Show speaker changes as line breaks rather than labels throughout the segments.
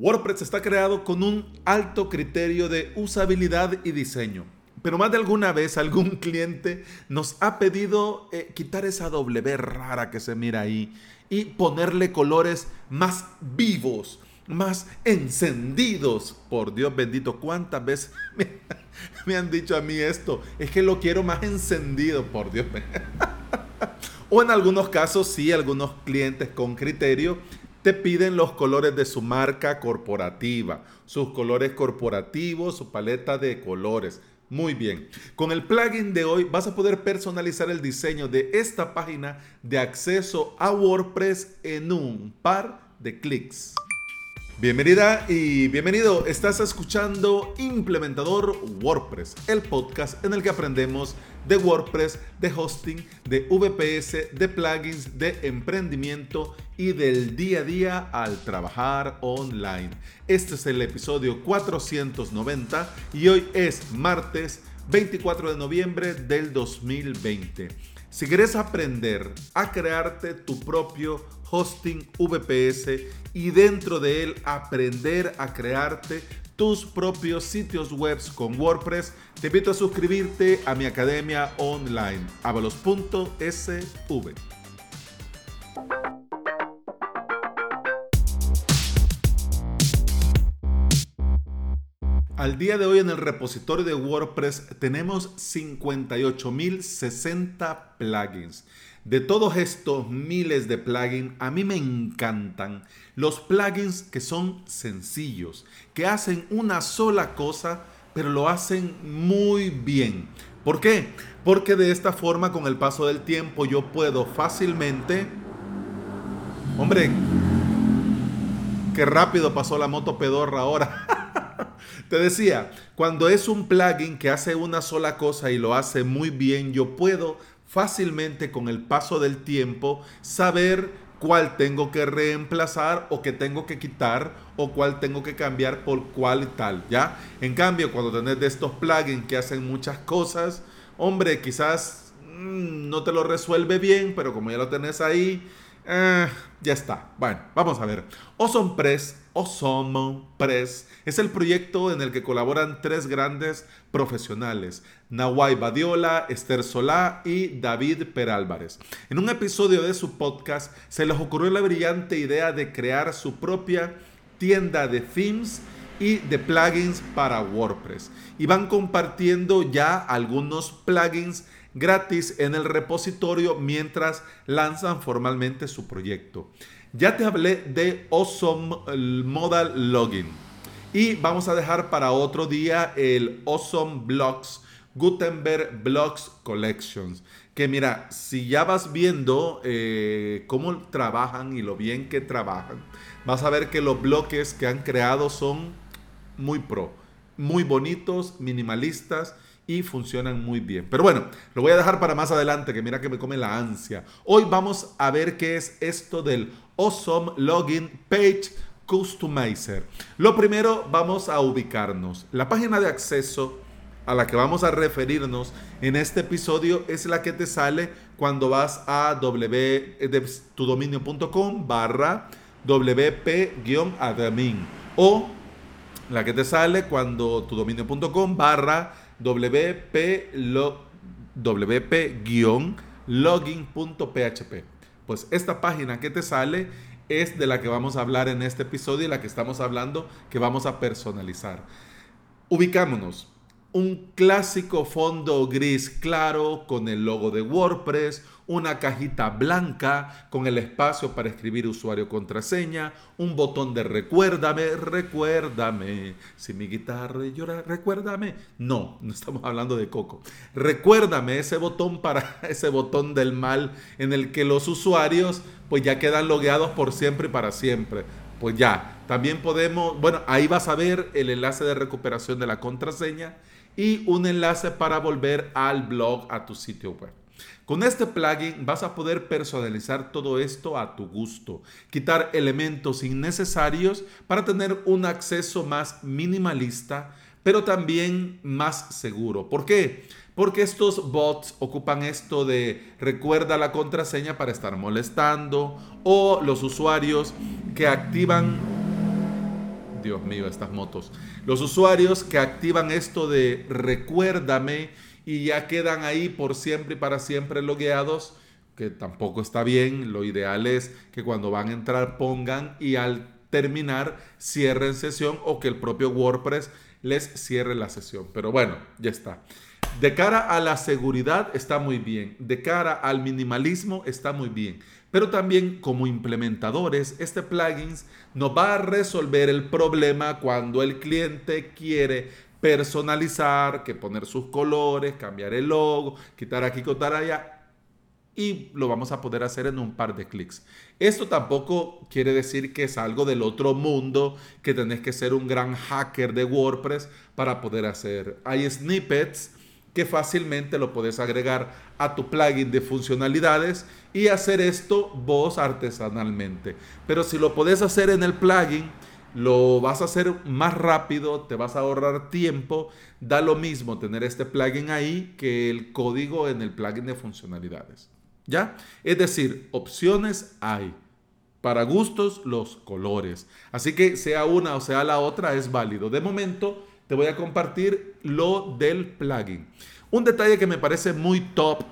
WordPress está creado con un alto criterio de usabilidad y diseño. Pero más de alguna vez algún cliente nos ha pedido eh, quitar esa W rara que se mira ahí y ponerle colores más vivos, más encendidos. Por Dios bendito, ¿cuántas veces me, me han dicho a mí esto? Es que lo quiero más encendido, por Dios. o en algunos casos, sí, algunos clientes con criterio te piden los colores de su marca corporativa, sus colores corporativos, su paleta de colores. Muy bien. Con el plugin de hoy vas a poder personalizar el diseño de esta página de acceso a WordPress en un par de clics. Bienvenida y bienvenido. Estás escuchando Implementador WordPress, el podcast en el que aprendemos de WordPress, de hosting, de VPS, de plugins, de emprendimiento y del día a día al trabajar online. Este es el episodio 490 y hoy es martes 24 de noviembre del 2020. Si quieres aprender a crearte tu propio hosting VPS y dentro de él aprender a crearte tus propios sitios web con WordPress, te invito a suscribirte a mi academia online, avalos.sv. Al día de hoy en el repositorio de WordPress tenemos 58.060 plugins. De todos estos miles de plugins, a mí me encantan los plugins que son sencillos, que hacen una sola cosa, pero lo hacen muy bien. ¿Por qué? Porque de esta forma, con el paso del tiempo, yo puedo fácilmente... Hombre, qué rápido pasó la moto pedorra ahora. Te decía, cuando es un plugin que hace una sola cosa y lo hace muy bien, yo puedo fácilmente con el paso del tiempo saber cuál tengo que reemplazar o que tengo que quitar o cuál tengo que cambiar por cuál y tal, ¿ya? En cambio, cuando tenés de estos plugins que hacen muchas cosas, hombre, quizás mm, no te lo resuelve bien, pero como ya lo tenés ahí, eh, ya está. Bueno, vamos a ver. Awesome Press, Awesome Press es el proyecto en el que colaboran tres grandes profesionales, Nawai Badiola, Esther Solá y David Perálvarez. En un episodio de su podcast se les ocurrió la brillante idea de crear su propia tienda de themes y de plugins para WordPress. Y van compartiendo ya algunos plugins gratis en el repositorio mientras lanzan formalmente su proyecto. Ya te hablé de Awesome Modal Login y vamos a dejar para otro día el Awesome Blocks Gutenberg Blocks Collections. Que mira, si ya vas viendo eh, cómo trabajan y lo bien que trabajan, vas a ver que los bloques que han creado son muy pro, muy bonitos, minimalistas y funcionan muy bien. Pero bueno, lo voy a dejar para más adelante, que mira que me come la ansia. Hoy vamos a ver qué es esto del Awesome Login Page Customizer. Lo primero, vamos a ubicarnos. La página de acceso a la que vamos a referirnos en este episodio es la que te sale cuando vas a www.tudominio.com barra wp-admin o la que te sale cuando tudominio.com barra wp-login.php. Pues esta página que te sale es de la que vamos a hablar en este episodio y la que estamos hablando que vamos a personalizar. Ubicámonos. Un clásico fondo gris claro con el logo de WordPress, una cajita blanca con el espacio para escribir usuario contraseña, un botón de recuérdame, recuérdame. Si mi guitarra llora, recuérdame. No, no estamos hablando de Coco. Recuérdame ese botón para ese botón del mal en el que los usuarios pues ya quedan logueados por siempre y para siempre. Pues ya, también podemos, bueno, ahí vas a ver el enlace de recuperación de la contraseña y un enlace para volver al blog, a tu sitio web. Con este plugin vas a poder personalizar todo esto a tu gusto, quitar elementos innecesarios para tener un acceso más minimalista, pero también más seguro. ¿Por qué? Porque estos bots ocupan esto de recuerda la contraseña para estar molestando o los usuarios que activan Dios mío, estas motos. Los usuarios que activan esto de recuérdame y ya quedan ahí por siempre y para siempre logueados, que tampoco está bien. Lo ideal es que cuando van a entrar pongan y al terminar cierren sesión o que el propio WordPress les cierre la sesión. Pero bueno, ya está. De cara a la seguridad está muy bien. De cara al minimalismo está muy bien. Pero también como implementadores, este plugin nos va a resolver el problema cuando el cliente quiere personalizar, que poner sus colores, cambiar el logo, quitar aquí, quitar allá. Y lo vamos a poder hacer en un par de clics. Esto tampoco quiere decir que es algo del otro mundo, que tenés que ser un gran hacker de WordPress para poder hacer. Hay snippets que fácilmente lo puedes agregar a tu plugin de funcionalidades y hacer esto vos artesanalmente. Pero si lo podés hacer en el plugin, lo vas a hacer más rápido, te vas a ahorrar tiempo. Da lo mismo tener este plugin ahí que el código en el plugin de funcionalidades. ¿Ya? Es decir, opciones hay. Para gustos, los colores. Así que sea una o sea la otra, es válido. De momento, te voy a compartir lo del plugin. Un detalle que me parece muy top,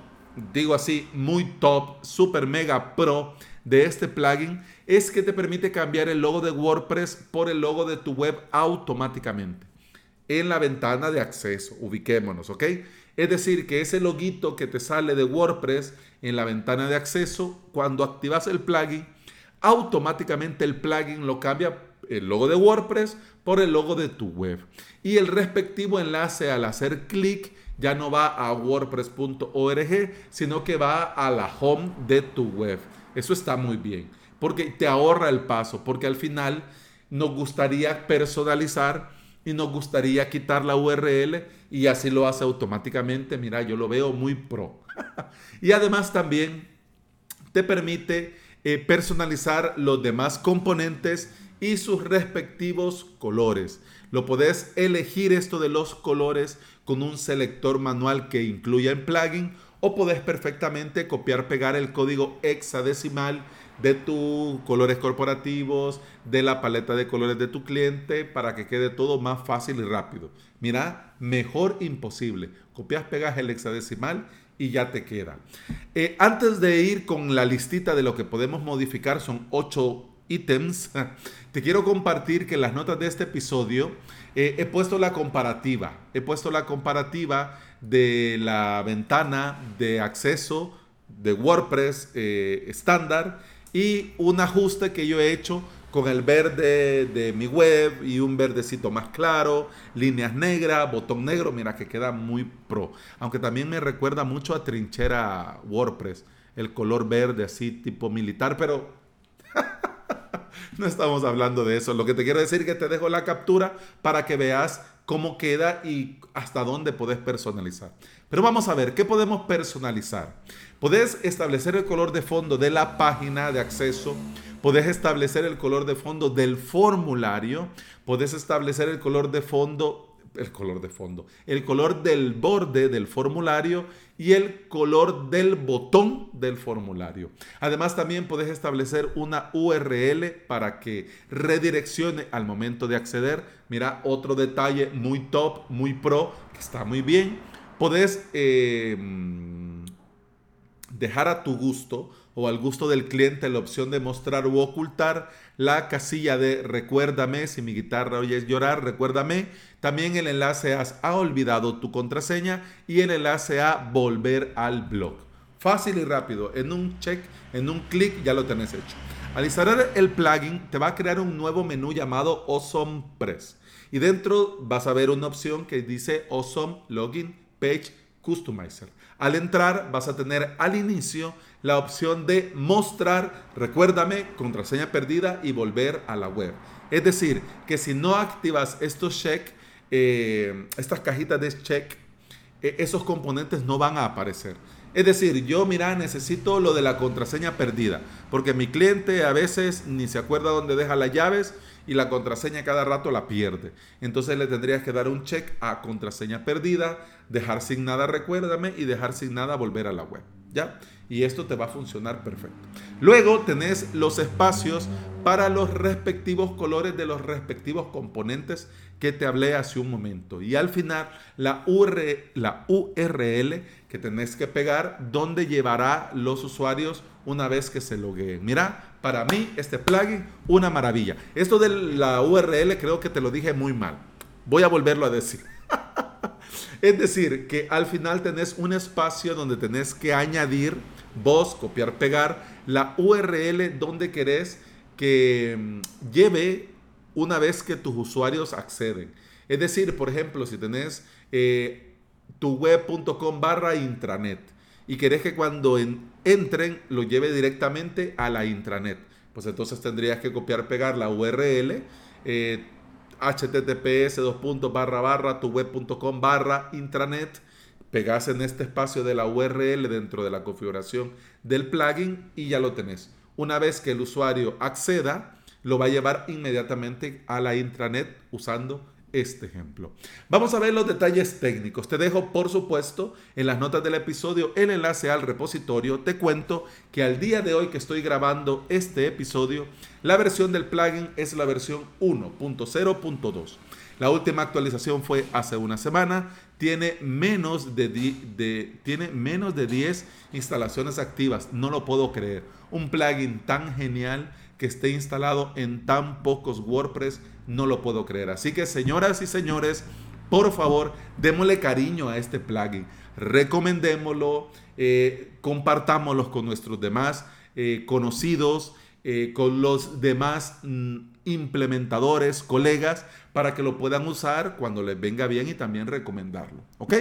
digo así, muy top, super mega pro de este plugin es que te permite cambiar el logo de WordPress por el logo de tu web automáticamente en la ventana de acceso. Ubiquémonos, ¿ok? Es decir, que ese loguito que te sale de WordPress en la ventana de acceso, cuando activas el plugin, automáticamente el plugin lo cambia el logo de WordPress por el logo de tu web. Y el respectivo enlace al hacer clic ya no va a wordpress.org, sino que va a la home de tu web. Eso está muy bien, porque te ahorra el paso, porque al final nos gustaría personalizar y nos gustaría quitar la URL y así lo hace automáticamente. Mira, yo lo veo muy pro. y además también te permite eh, personalizar los demás componentes y sus respectivos colores. Lo podés elegir esto de los colores con un selector manual que incluya en plugin o podés perfectamente copiar, pegar el código hexadecimal de tus colores corporativos, de la paleta de colores de tu cliente para que quede todo más fácil y rápido. Mira, mejor imposible. Copias, pegas el hexadecimal y ya te queda. Eh, antes de ir con la listita de lo que podemos modificar, son ocho ítems, te quiero compartir que en las notas de este episodio eh, he puesto la comparativa. He puesto la comparativa de la ventana de acceso de WordPress eh, estándar y un ajuste que yo he hecho con el verde de mi web y un verdecito más claro, líneas negras, botón negro, mira que queda muy pro. Aunque también me recuerda mucho a trinchera WordPress, el color verde así tipo militar, pero no estamos hablando de eso. Lo que te quiero decir es que te dejo la captura para que veas cómo queda y hasta dónde puedes personalizar. Pero vamos a ver, ¿qué podemos personalizar? Puedes establecer el color de fondo de la página de acceso, puedes establecer el color de fondo del formulario, puedes establecer el color de fondo el color de fondo, el color del borde del formulario y el color del botón del formulario. Además también puedes establecer una URL para que redireccione al momento de acceder. Mira, otro detalle muy top, muy pro, que está muy bien. Puedes eh, dejar a tu gusto o al gusto del cliente la opción de mostrar u ocultar la casilla de recuérdame si mi guitarra oyes llorar, recuérdame. También el enlace a ha olvidado tu contraseña y el enlace a volver al blog. Fácil y rápido, en un check, en un clic ya lo tenés hecho. Al instalar el plugin te va a crear un nuevo menú llamado Awesome Press y dentro vas a ver una opción que dice Awesome Login Page Customizer. Al entrar vas a tener al inicio la opción de mostrar, recuérdame, contraseña perdida y volver a la web. Es decir, que si no activas estos check, eh, estas cajitas de check, eh, esos componentes no van a aparecer. Es decir, yo, mira, necesito lo de la contraseña perdida, porque mi cliente a veces ni se acuerda dónde deja las llaves y la contraseña cada rato la pierde. Entonces le tendrías que dar un check a contraseña perdida, dejar sin nada recuérdame y dejar sin nada volver a la web. ¿Ya? Y esto te va a funcionar perfecto. Luego tenés los espacios para los respectivos colores de los respectivos componentes que te hablé hace un momento. Y al final la URL, la URL que tenés que pegar donde llevará los usuarios una vez que se logueen. Mira, para mí este plugin una maravilla. Esto de la URL creo que te lo dije muy mal. Voy a volverlo a decir. es decir, que al final tenés un espacio donde tenés que añadir vos, copiar, pegar la URL donde querés que mm, lleve una vez que tus usuarios acceden. Es decir, por ejemplo, si tenés eh, tu web.com barra intranet y querés que cuando entren lo lleve directamente a la intranet, pues entonces tendrías que copiar, pegar la URL. Eh, https dos barra barra tu web.com barra intranet pegas en este espacio de la URL dentro de la configuración del plugin y ya lo tenés. Una vez que el usuario acceda, lo va a llevar inmediatamente a la intranet usando este ejemplo. Vamos a ver los detalles técnicos. Te dejo, por supuesto, en las notas del episodio el enlace al repositorio. Te cuento que al día de hoy que estoy grabando este episodio, la versión del plugin es la versión 1.0.2. La última actualización fue hace una semana. Tiene menos de, tiene menos de 10 instalaciones activas. No lo puedo creer. Un plugin tan genial que esté instalado en tan pocos WordPress, no lo puedo creer. Así que señoras y señores, por favor, démosle cariño a este plugin, recomendémoslo, eh, compartámoslo con nuestros demás eh, conocidos, eh, con los demás mm, implementadores, colegas, para que lo puedan usar cuando les venga bien y también recomendarlo. ¿Ok?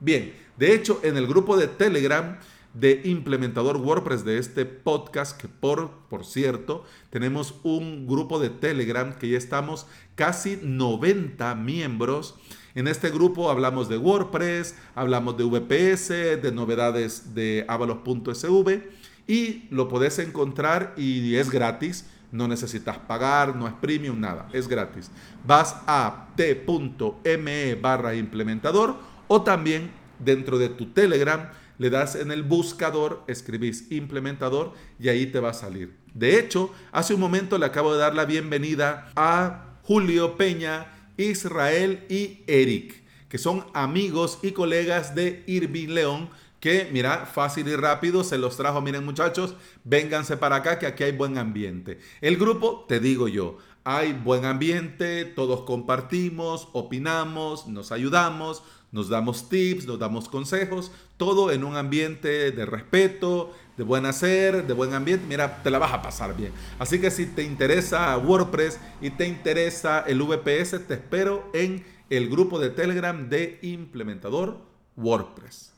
Bien, de hecho, en el grupo de Telegram, de implementador WordPress de este podcast, que por, por cierto, tenemos un grupo de Telegram que ya estamos casi 90 miembros. En este grupo hablamos de WordPress, hablamos de VPS, de novedades de avalos.sv y lo podés encontrar y es gratis. No necesitas pagar, no es premium, nada, es gratis. Vas a t.me barra implementador o también dentro de tu Telegram le das en el buscador, escribís implementador y ahí te va a salir. De hecho, hace un momento le acabo de dar la bienvenida a Julio Peña, Israel y Eric, que son amigos y colegas de Irving León, que mira, fácil y rápido se los trajo. Miren muchachos, vénganse para acá que aquí hay buen ambiente. El grupo, te digo yo, hay buen ambiente, todos compartimos, opinamos, nos ayudamos, nos damos tips, nos damos consejos, todo en un ambiente de respeto, de buen hacer, de buen ambiente. Mira, te la vas a pasar bien. Así que si te interesa WordPress y te interesa el VPS, te espero en el grupo de Telegram de implementador WordPress.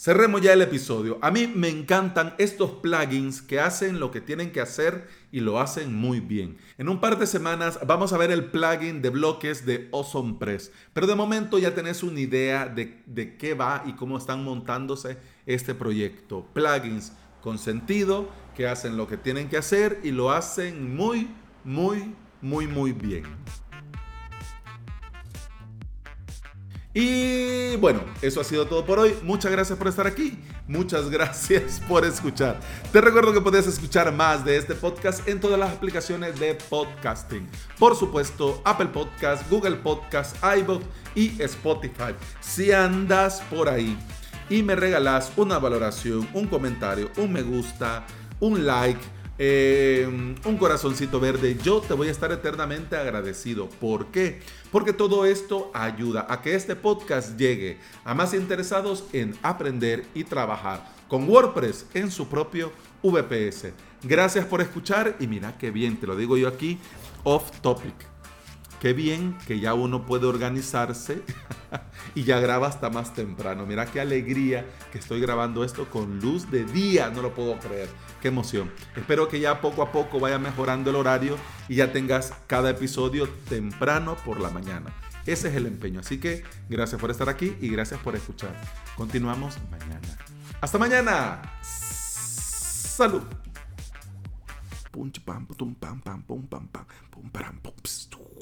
Cerremos ya el episodio. A mí me encantan estos plugins que hacen lo que tienen que hacer y lo hacen muy bien. En un par de semanas vamos a ver el plugin de bloques de Awesome Press. Pero de momento ya tenés una idea de, de qué va y cómo están montándose este proyecto. Plugins con sentido que hacen lo que tienen que hacer y lo hacen muy, muy, muy, muy bien. Y bueno, eso ha sido todo por hoy. Muchas gracias por estar aquí. Muchas gracias por escuchar. Te recuerdo que puedes escuchar más de este podcast en todas las aplicaciones de podcasting. Por supuesto, Apple Podcast, Google Podcast, iBook y Spotify. Si andas por ahí y me regalas una valoración, un comentario, un me gusta, un like, eh, un corazoncito verde, yo te voy a estar eternamente agradecido. ¿Por qué? Porque todo esto ayuda a que este podcast llegue a más interesados en aprender y trabajar con WordPress en su propio VPS. Gracias por escuchar y mira qué bien, te lo digo yo aquí, off topic. Qué bien que ya uno puede organizarse y ya graba hasta más temprano. Mira qué alegría que estoy grabando esto con luz de día. No lo puedo creer. Qué emoción. Espero que ya poco a poco vaya mejorando el horario y ya tengas cada episodio temprano por la mañana. Ese es el empeño. Así que gracias por estar aquí y gracias por escuchar. Continuamos mañana. Hasta mañana. Salud. Punch pam pum pam pam pum pam pam pum pam pum